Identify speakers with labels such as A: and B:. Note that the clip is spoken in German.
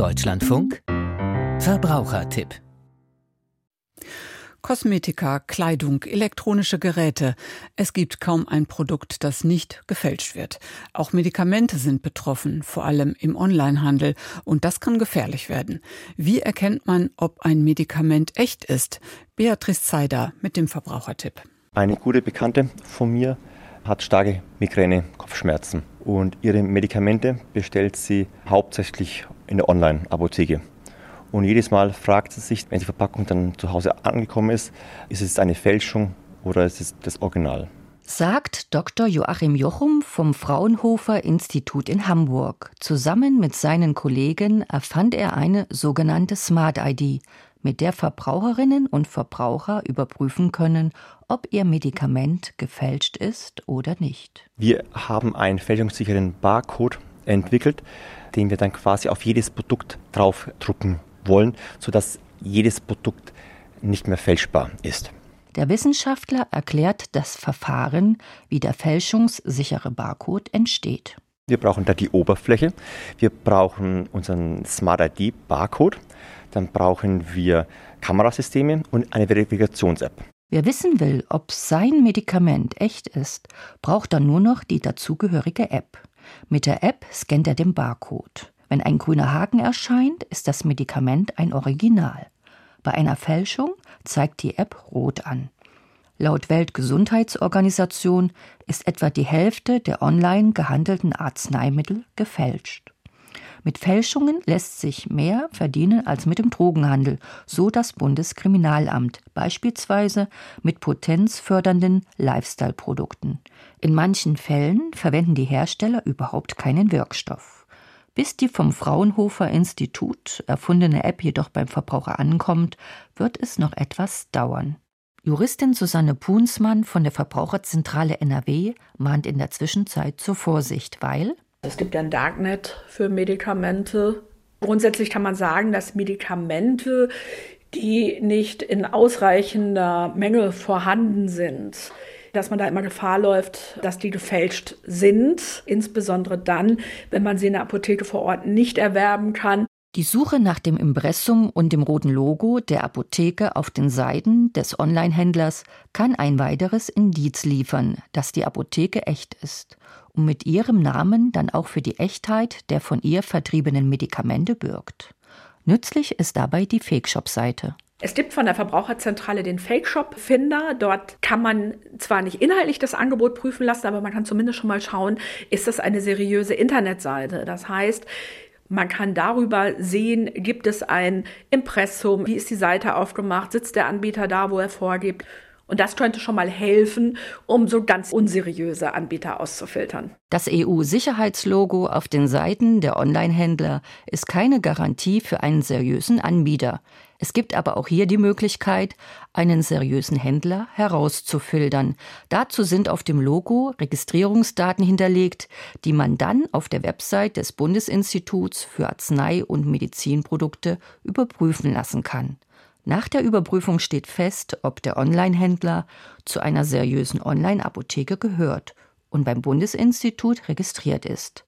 A: Deutschlandfunk Verbrauchertipp
B: Kosmetika, Kleidung, elektronische Geräte. Es gibt kaum ein Produkt, das nicht gefälscht wird. Auch Medikamente sind betroffen, vor allem im Onlinehandel. Und das kann gefährlich werden. Wie erkennt man, ob ein Medikament echt ist? Beatrice Zeider mit dem Verbrauchertipp.
C: Eine gute Bekannte von mir hat starke Migräne, Kopfschmerzen und ihre Medikamente bestellt sie hauptsächlich in der Online-Apotheke. Und jedes Mal fragt sie sich, wenn die Verpackung dann zu Hause angekommen ist, ist es eine Fälschung oder ist es das Original?
D: Sagt Dr. Joachim Jochum vom Fraunhofer Institut in Hamburg. Zusammen mit seinen Kollegen erfand er eine sogenannte Smart ID, mit der Verbraucherinnen und Verbraucher überprüfen können, ob ihr Medikament gefälscht ist oder nicht.
C: Wir haben einen fälschungssicheren Barcode entwickelt, den wir dann quasi auf jedes Produkt draufdrucken wollen, sodass jedes Produkt nicht mehr fälschbar ist.
D: Der Wissenschaftler erklärt das Verfahren, wie der fälschungssichere Barcode entsteht.
C: Wir brauchen da die Oberfläche, wir brauchen unseren Smart ID Barcode, dann brauchen wir Kamerasysteme und eine Verifikations-App.
D: Wer wissen will, ob sein Medikament echt ist, braucht dann nur noch die dazugehörige App. Mit der App scannt er den Barcode. Wenn ein grüner Haken erscheint, ist das Medikament ein Original. Bei einer Fälschung zeigt die App rot an. Laut Weltgesundheitsorganisation ist etwa die Hälfte der online gehandelten Arzneimittel gefälscht. Mit Fälschungen lässt sich mehr verdienen als mit dem Drogenhandel, so das Bundeskriminalamt, beispielsweise mit potenzfördernden Lifestyle-Produkten. In manchen Fällen verwenden die Hersteller überhaupt keinen Wirkstoff. Bis die vom Fraunhofer Institut erfundene App jedoch beim Verbraucher ankommt, wird es noch etwas dauern. Juristin Susanne Punsmann von der Verbraucherzentrale NRW mahnt in der Zwischenzeit zur Vorsicht, weil
E: es gibt ja ein Darknet für Medikamente. Grundsätzlich kann man sagen, dass Medikamente, die nicht in ausreichender Menge vorhanden sind, dass man da immer Gefahr läuft, dass die gefälscht sind, insbesondere dann, wenn man sie in der Apotheke vor Ort nicht erwerben kann.
D: Die Suche nach dem Impressum und dem roten Logo der Apotheke auf den Seiten des Online-Händlers kann ein weiteres Indiz liefern, dass die Apotheke echt ist und mit ihrem Namen dann auch für die Echtheit der von ihr vertriebenen Medikamente bürgt. Nützlich ist dabei die Fake-Shop-Seite.
E: Es gibt von der Verbraucherzentrale den Fake-Shop-Finder. Dort kann man zwar nicht inhaltlich das Angebot prüfen lassen, aber man kann zumindest schon mal schauen, ist das eine seriöse Internetseite. Das heißt, man kann darüber sehen, gibt es ein Impressum, wie ist die Seite aufgemacht, sitzt der Anbieter da, wo er vorgibt. Und das könnte schon mal helfen, um so ganz unseriöse Anbieter auszufiltern.
D: Das EU-Sicherheitslogo auf den Seiten der Online-Händler ist keine Garantie für einen seriösen Anbieter. Es gibt aber auch hier die Möglichkeit, einen seriösen Händler herauszufiltern. Dazu sind auf dem Logo Registrierungsdaten hinterlegt, die man dann auf der Website des Bundesinstituts für Arznei- und Medizinprodukte überprüfen lassen kann. Nach der Überprüfung steht fest, ob der Online-Händler zu einer seriösen Online-Apotheke gehört und beim Bundesinstitut registriert ist.